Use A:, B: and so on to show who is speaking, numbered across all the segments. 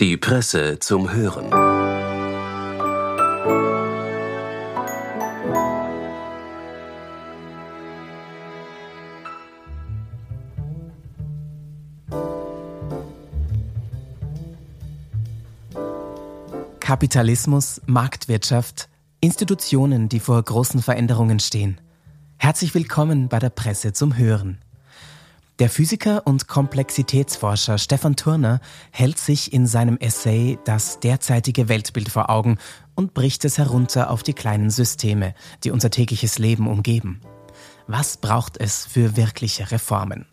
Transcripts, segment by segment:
A: Die Presse zum Hören.
B: Kapitalismus, Marktwirtschaft, Institutionen, die vor großen Veränderungen stehen. Herzlich willkommen bei der Presse zum Hören. Der Physiker und Komplexitätsforscher Stefan Turner hält sich in seinem Essay das derzeitige Weltbild vor Augen und bricht es herunter auf die kleinen Systeme, die unser tägliches Leben umgeben. Was braucht es für wirkliche Reformen?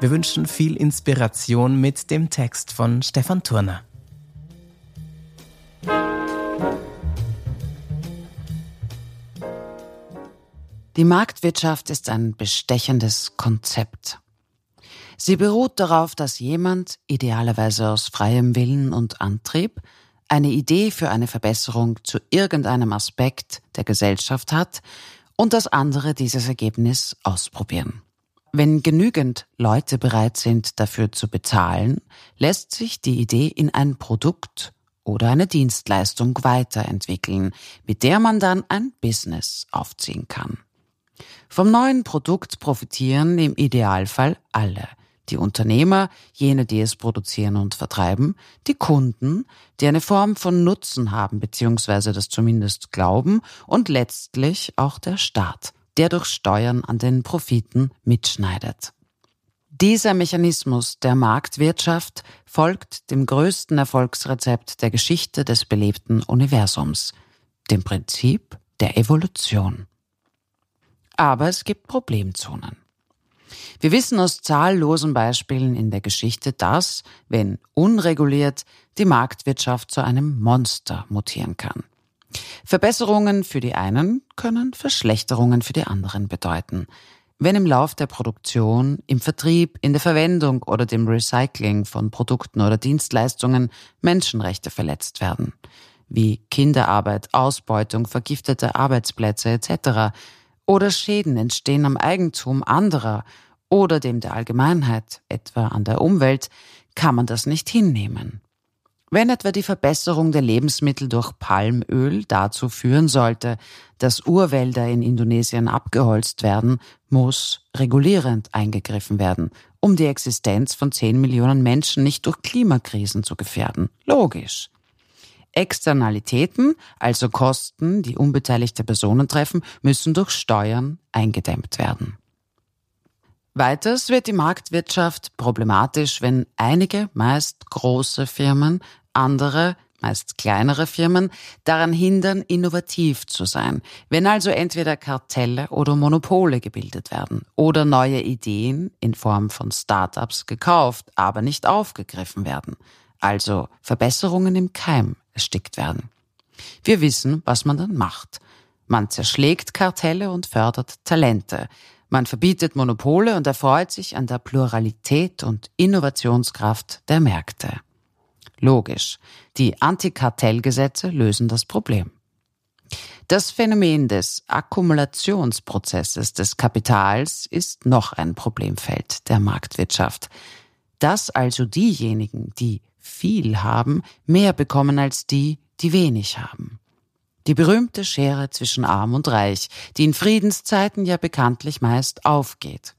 B: Wir wünschen viel Inspiration mit dem Text von Stefan Turner.
C: Die Marktwirtschaft ist ein bestechendes Konzept. Sie beruht darauf, dass jemand, idealerweise aus freiem Willen und Antrieb, eine Idee für eine Verbesserung zu irgendeinem Aspekt der Gesellschaft hat und dass andere dieses Ergebnis ausprobieren. Wenn genügend Leute bereit sind, dafür zu bezahlen, lässt sich die Idee in ein Produkt oder eine Dienstleistung weiterentwickeln, mit der man dann ein Business aufziehen kann. Vom neuen Produkt profitieren im Idealfall alle, die Unternehmer, jene, die es produzieren und vertreiben, die Kunden, die eine Form von Nutzen haben bzw. das zumindest glauben und letztlich auch der Staat, der durch Steuern an den Profiten mitschneidet. Dieser Mechanismus der Marktwirtschaft folgt dem größten Erfolgsrezept der Geschichte des belebten Universums, dem Prinzip der Evolution. Aber es gibt Problemzonen. Wir wissen aus zahllosen Beispielen in der Geschichte, dass, wenn unreguliert, die Marktwirtschaft zu einem Monster mutieren kann. Verbesserungen für die einen können Verschlechterungen für die anderen bedeuten. Wenn im Lauf der Produktion, im Vertrieb, in der Verwendung oder dem Recycling von Produkten oder Dienstleistungen Menschenrechte verletzt werden, wie Kinderarbeit, Ausbeutung, vergiftete Arbeitsplätze etc., oder Schäden entstehen am Eigentum anderer oder dem der Allgemeinheit, etwa an der Umwelt, kann man das nicht hinnehmen. Wenn etwa die Verbesserung der Lebensmittel durch Palmöl dazu führen sollte, dass Urwälder in Indonesien abgeholzt werden, muss regulierend eingegriffen werden, um die Existenz von 10 Millionen Menschen nicht durch Klimakrisen zu gefährden. Logisch. Externalitäten, also Kosten, die unbeteiligte Personen treffen, müssen durch Steuern eingedämmt werden. Weiters wird die Marktwirtschaft problematisch, wenn einige, meist große Firmen, andere, meist kleinere Firmen, daran hindern, innovativ zu sein. Wenn also entweder Kartelle oder Monopole gebildet werden oder neue Ideen in Form von Start-ups gekauft, aber nicht aufgegriffen werden. Also Verbesserungen im Keim erstickt werden. Wir wissen, was man dann macht. Man zerschlägt Kartelle und fördert Talente. Man verbietet Monopole und erfreut sich an der Pluralität und Innovationskraft der Märkte. Logisch, die Antikartellgesetze lösen das Problem. Das Phänomen des Akkumulationsprozesses des Kapitals ist noch ein Problemfeld der Marktwirtschaft. Dass also diejenigen, die viel haben, mehr bekommen als die, die wenig haben. Die berühmte Schere zwischen Arm und Reich, die in Friedenszeiten ja bekanntlich meist aufgeht.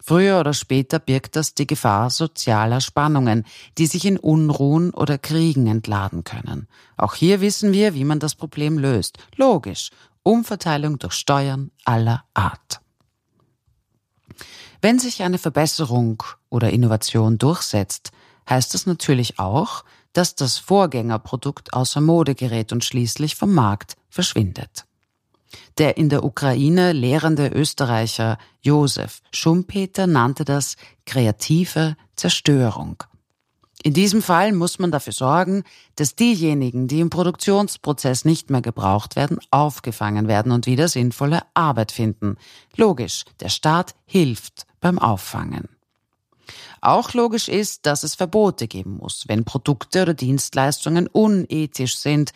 C: Früher oder später birgt das die Gefahr sozialer Spannungen, die sich in Unruhen oder Kriegen entladen können. Auch hier wissen wir, wie man das Problem löst. Logisch. Umverteilung durch Steuern aller Art. Wenn sich eine Verbesserung oder Innovation durchsetzt, heißt das natürlich auch, dass das Vorgängerprodukt außer Mode gerät und schließlich vom Markt verschwindet. Der in der Ukraine lehrende Österreicher Josef Schumpeter nannte das kreative Zerstörung. In diesem Fall muss man dafür sorgen, dass diejenigen, die im Produktionsprozess nicht mehr gebraucht werden, aufgefangen werden und wieder sinnvolle Arbeit finden. Logisch, der Staat hilft beim Auffangen. Auch logisch ist, dass es Verbote geben muss, wenn Produkte oder Dienstleistungen unethisch sind,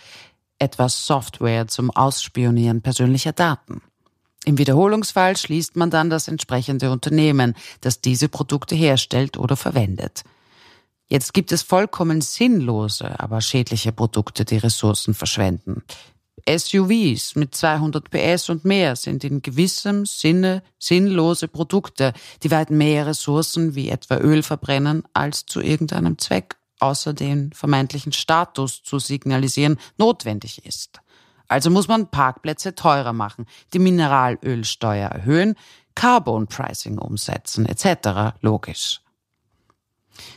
C: etwa Software zum Ausspionieren persönlicher Daten. Im Wiederholungsfall schließt man dann das entsprechende Unternehmen, das diese Produkte herstellt oder verwendet. Jetzt gibt es vollkommen sinnlose, aber schädliche Produkte, die Ressourcen verschwenden. SUVs mit 200 PS und mehr sind in gewissem Sinne sinnlose Produkte, die weit mehr Ressourcen wie etwa Öl verbrennen, als zu irgendeinem Zweck außer den vermeintlichen Status zu signalisieren notwendig ist. Also muss man Parkplätze teurer machen, die Mineralölsteuer erhöhen, Carbon Pricing umsetzen etc. Logisch.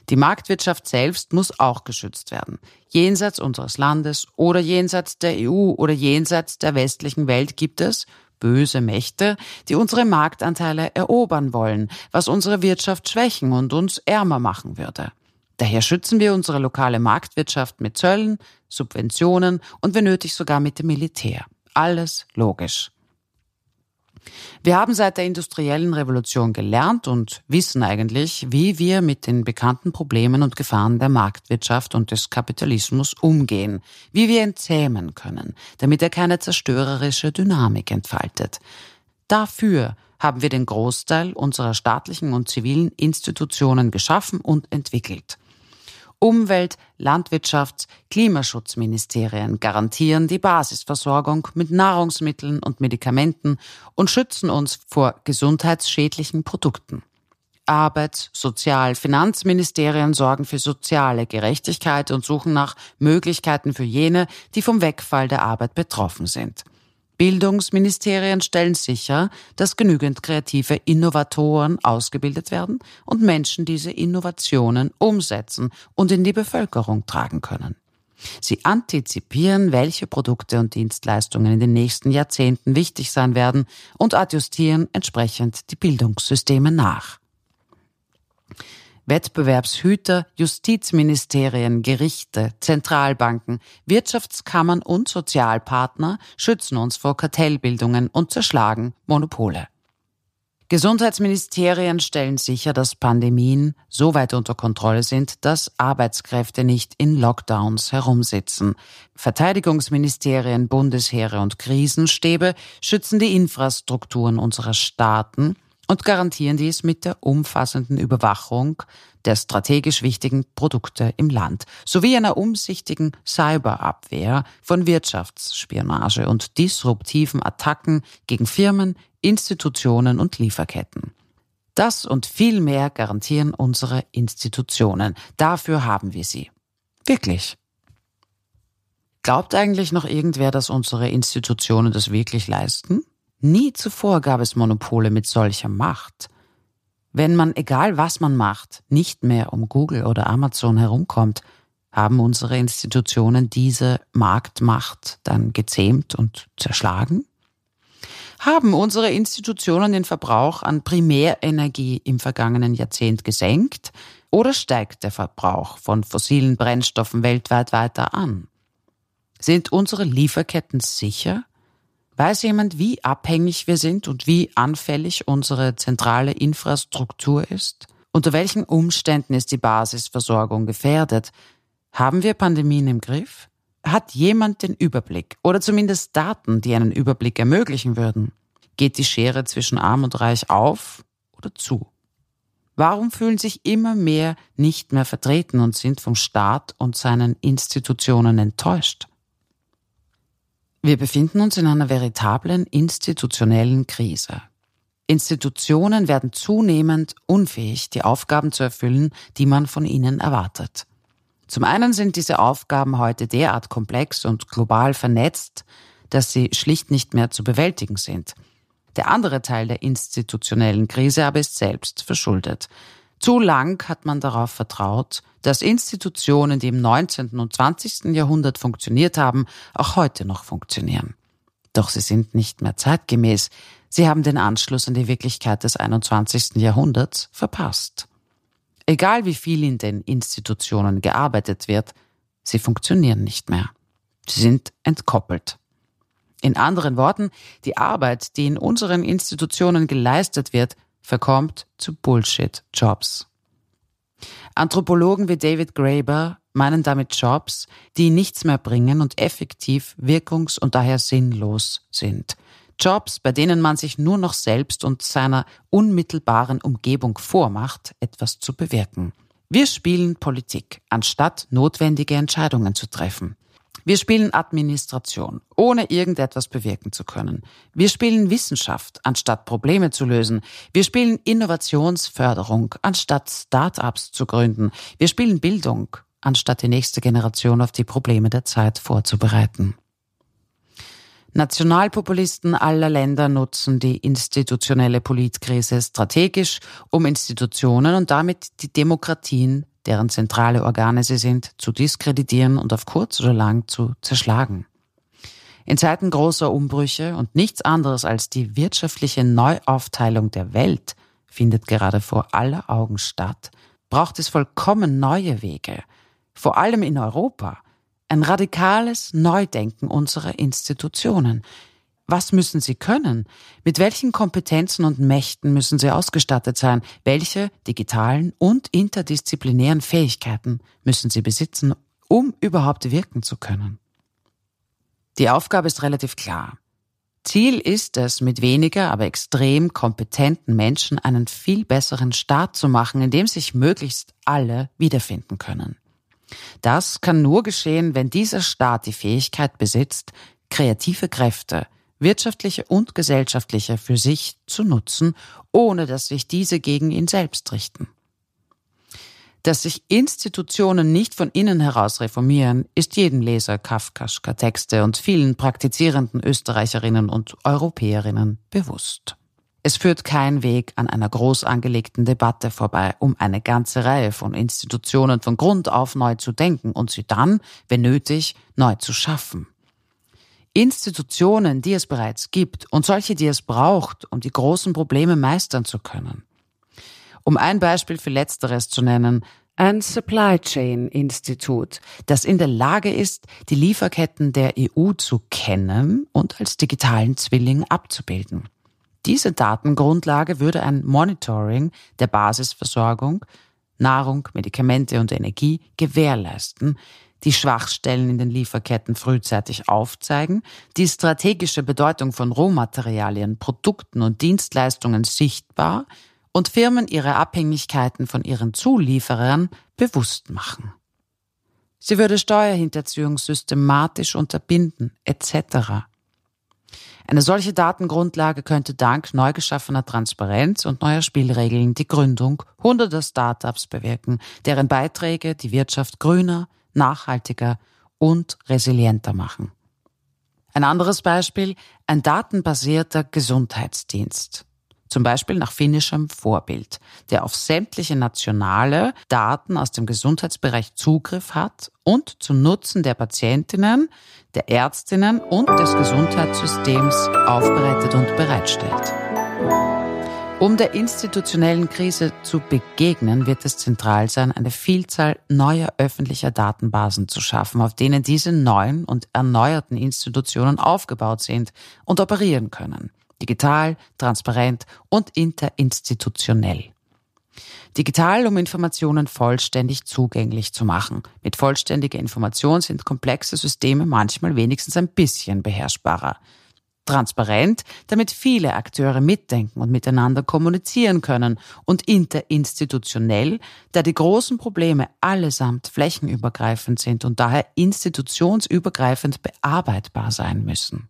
C: Die Marktwirtschaft selbst muss auch geschützt werden. Jenseits unseres Landes oder jenseits der EU oder jenseits der westlichen Welt gibt es böse Mächte, die unsere Marktanteile erobern wollen, was unsere Wirtschaft schwächen und uns ärmer machen würde. Daher schützen wir unsere lokale Marktwirtschaft mit Zöllen, Subventionen und wenn nötig sogar mit dem Militär. Alles logisch. Wir haben seit der industriellen Revolution gelernt und wissen eigentlich, wie wir mit den bekannten Problemen und Gefahren der Marktwirtschaft und des Kapitalismus umgehen, wie wir ihn zähmen können, damit er keine zerstörerische Dynamik entfaltet. Dafür haben wir den Großteil unserer staatlichen und zivilen Institutionen geschaffen und entwickelt. Umwelt-, Landwirtschafts-, Klimaschutzministerien garantieren die Basisversorgung mit Nahrungsmitteln und Medikamenten und schützen uns vor gesundheitsschädlichen Produkten. Arbeits-, Sozial-, Finanzministerien sorgen für soziale Gerechtigkeit und suchen nach Möglichkeiten für jene, die vom Wegfall der Arbeit betroffen sind. Bildungsministerien stellen sicher, dass genügend kreative Innovatoren ausgebildet werden und Menschen diese Innovationen umsetzen und in die Bevölkerung tragen können. Sie antizipieren, welche Produkte und Dienstleistungen in den nächsten Jahrzehnten wichtig sein werden und adjustieren entsprechend die Bildungssysteme nach. Wettbewerbshüter, Justizministerien, Gerichte, Zentralbanken, Wirtschaftskammern und Sozialpartner schützen uns vor Kartellbildungen und zerschlagen Monopole. Gesundheitsministerien stellen sicher, dass Pandemien so weit unter Kontrolle sind, dass Arbeitskräfte nicht in Lockdowns herumsitzen. Verteidigungsministerien, Bundesheere und Krisenstäbe schützen die Infrastrukturen unserer Staaten und garantieren dies mit der umfassenden Überwachung der strategisch wichtigen Produkte im Land sowie einer umsichtigen Cyberabwehr von Wirtschaftsspionage und disruptiven Attacken gegen Firmen, Institutionen und Lieferketten. Das und viel mehr garantieren unsere Institutionen. Dafür haben wir sie. Wirklich. Glaubt eigentlich noch irgendwer, dass unsere Institutionen das wirklich leisten? Nie zuvor gab es Monopole mit solcher Macht. Wenn man, egal was man macht, nicht mehr um Google oder Amazon herumkommt, haben unsere Institutionen diese Marktmacht dann gezähmt und zerschlagen? Haben unsere Institutionen den Verbrauch an Primärenergie im vergangenen Jahrzehnt gesenkt oder steigt der Verbrauch von fossilen Brennstoffen weltweit weiter an? Sind unsere Lieferketten sicher? Weiß jemand, wie abhängig wir sind und wie anfällig unsere zentrale Infrastruktur ist? Unter welchen Umständen ist die Basisversorgung gefährdet? Haben wir Pandemien im Griff? Hat jemand den Überblick oder zumindest Daten, die einen Überblick ermöglichen würden? Geht die Schere zwischen arm und reich auf oder zu? Warum fühlen sich immer mehr nicht mehr vertreten und sind vom Staat und seinen Institutionen enttäuscht? Wir befinden uns in einer veritablen institutionellen Krise. Institutionen werden zunehmend unfähig, die Aufgaben zu erfüllen, die man von ihnen erwartet. Zum einen sind diese Aufgaben heute derart komplex und global vernetzt, dass sie schlicht nicht mehr zu bewältigen sind. Der andere Teil der institutionellen Krise aber ist selbst verschuldet. Zu lang hat man darauf vertraut, dass Institutionen, die im 19. und 20. Jahrhundert funktioniert haben, auch heute noch funktionieren. Doch sie sind nicht mehr zeitgemäß. Sie haben den Anschluss an die Wirklichkeit des 21. Jahrhunderts verpasst. Egal wie viel in den Institutionen gearbeitet wird, sie funktionieren nicht mehr. Sie sind entkoppelt. In anderen Worten, die Arbeit, die in unseren Institutionen geleistet wird, verkommt zu Bullshit-Jobs. Anthropologen wie David Graeber meinen damit Jobs, die nichts mehr bringen und effektiv wirkungs- und daher sinnlos sind. Jobs, bei denen man sich nur noch selbst und seiner unmittelbaren Umgebung vormacht, etwas zu bewirken. Wir spielen Politik, anstatt notwendige Entscheidungen zu treffen. Wir spielen Administration, ohne irgendetwas bewirken zu können. Wir spielen Wissenschaft, anstatt Probleme zu lösen. Wir spielen Innovationsförderung, anstatt Start-ups zu gründen. Wir spielen Bildung, anstatt die nächste Generation auf die Probleme der Zeit vorzubereiten. Nationalpopulisten aller Länder nutzen die institutionelle Politkrise strategisch, um Institutionen und damit die Demokratien deren zentrale Organe sie sind, zu diskreditieren und auf kurz oder lang zu zerschlagen. In Zeiten großer Umbrüche und nichts anderes als die wirtschaftliche Neuaufteilung der Welt findet gerade vor aller Augen statt, braucht es vollkommen neue Wege, vor allem in Europa, ein radikales Neudenken unserer Institutionen, was müssen sie können? Mit welchen Kompetenzen und Mächten müssen sie ausgestattet sein? Welche digitalen und interdisziplinären Fähigkeiten müssen sie besitzen, um überhaupt wirken zu können? Die Aufgabe ist relativ klar. Ziel ist es, mit weniger, aber extrem kompetenten Menschen einen viel besseren Staat zu machen, in dem sich möglichst alle wiederfinden können. Das kann nur geschehen, wenn dieser Staat die Fähigkeit besitzt, kreative Kräfte, wirtschaftliche und gesellschaftliche für sich zu nutzen, ohne dass sich diese gegen ihn selbst richten. Dass sich Institutionen nicht von innen heraus reformieren, ist jedem Leser Kafkaschka Texte und vielen praktizierenden Österreicherinnen und Europäerinnen bewusst. Es führt kein Weg an einer groß angelegten Debatte vorbei, um eine ganze Reihe von Institutionen von Grund auf neu zu denken und sie dann, wenn nötig, neu zu schaffen. Institutionen, die es bereits gibt und solche, die es braucht, um die großen Probleme meistern zu können. Um ein Beispiel für Letzteres zu nennen, ein Supply Chain Institut, das in der Lage ist, die Lieferketten der EU zu kennen und als digitalen Zwilling abzubilden. Diese Datengrundlage würde ein Monitoring der Basisversorgung, Nahrung, Medikamente und Energie gewährleisten, die Schwachstellen in den Lieferketten frühzeitig aufzeigen, die strategische Bedeutung von Rohmaterialien, Produkten und Dienstleistungen sichtbar und Firmen ihre Abhängigkeiten von ihren Zulieferern bewusst machen. Sie würde Steuerhinterziehung systematisch unterbinden, etc. Eine solche Datengrundlage könnte dank neu geschaffener Transparenz und neuer Spielregeln die Gründung hunderter Startups bewirken, deren Beiträge die Wirtschaft grüner, nachhaltiger und resilienter machen. Ein anderes Beispiel, ein datenbasierter Gesundheitsdienst. Zum Beispiel nach finnischem Vorbild, der auf sämtliche nationale Daten aus dem Gesundheitsbereich Zugriff hat und zum Nutzen der Patientinnen, der Ärztinnen und des Gesundheitssystems aufbereitet und bereitstellt. Um der institutionellen Krise zu begegnen, wird es zentral sein, eine Vielzahl neuer öffentlicher Datenbasen zu schaffen, auf denen diese neuen und erneuerten Institutionen aufgebaut sind und operieren können. Digital, transparent und interinstitutionell. Digital, um Informationen vollständig zugänglich zu machen. Mit vollständiger Information sind komplexe Systeme manchmal wenigstens ein bisschen beherrschbarer transparent, damit viele Akteure mitdenken und miteinander kommunizieren können und interinstitutionell, da die großen Probleme allesamt flächenübergreifend sind und daher institutionsübergreifend bearbeitbar sein müssen.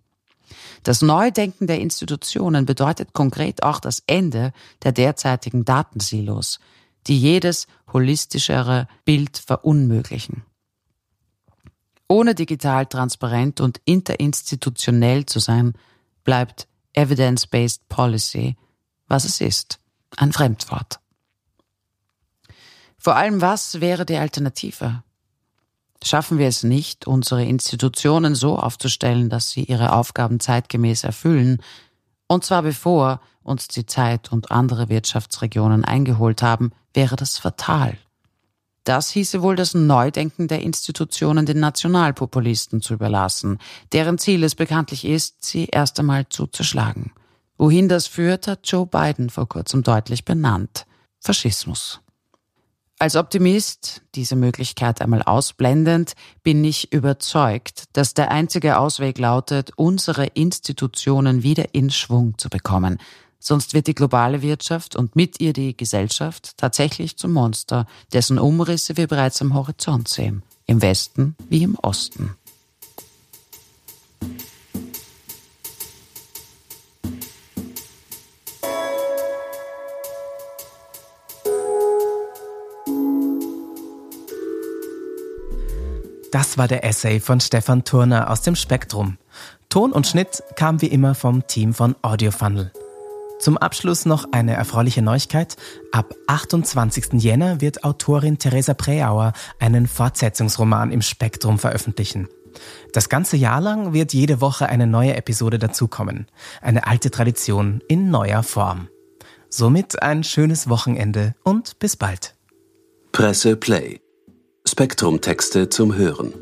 C: Das Neudenken der Institutionen bedeutet konkret auch das Ende der derzeitigen Datensilos, die jedes holistischere Bild verunmöglichen. Ohne digital transparent und interinstitutionell zu sein, bleibt Evidence-Based Policy, was es ist, ein Fremdwort. Vor allem, was wäre die Alternative? Schaffen wir es nicht, unsere Institutionen so aufzustellen, dass sie ihre Aufgaben zeitgemäß erfüllen, und zwar bevor uns die Zeit und andere Wirtschaftsregionen eingeholt haben, wäre das fatal. Das hieße wohl das Neudenken der Institutionen den Nationalpopulisten zu überlassen, deren Ziel es bekanntlich ist, sie erst einmal zu zerschlagen. Wohin das führt, hat Joe Biden vor kurzem deutlich benannt. Faschismus. Als Optimist, diese Möglichkeit einmal ausblendend, bin ich überzeugt, dass der einzige Ausweg lautet, unsere Institutionen wieder in Schwung zu bekommen, Sonst wird die globale Wirtschaft und mit ihr die Gesellschaft tatsächlich zum Monster, dessen Umrisse wir bereits am Horizont sehen, im Westen wie im Osten.
B: Das war der Essay von Stefan Turner aus dem Spektrum. Ton und Schnitt kam wie immer vom Team von Audiofunnel. Zum Abschluss noch eine erfreuliche Neuigkeit. Ab 28. Jänner wird Autorin Theresa Preauer einen Fortsetzungsroman im Spektrum veröffentlichen. Das ganze Jahr lang wird jede Woche eine neue Episode dazukommen. Eine alte Tradition in neuer Form. Somit ein schönes Wochenende und bis bald.
A: Presse Play Spektrum-Texte zum Hören.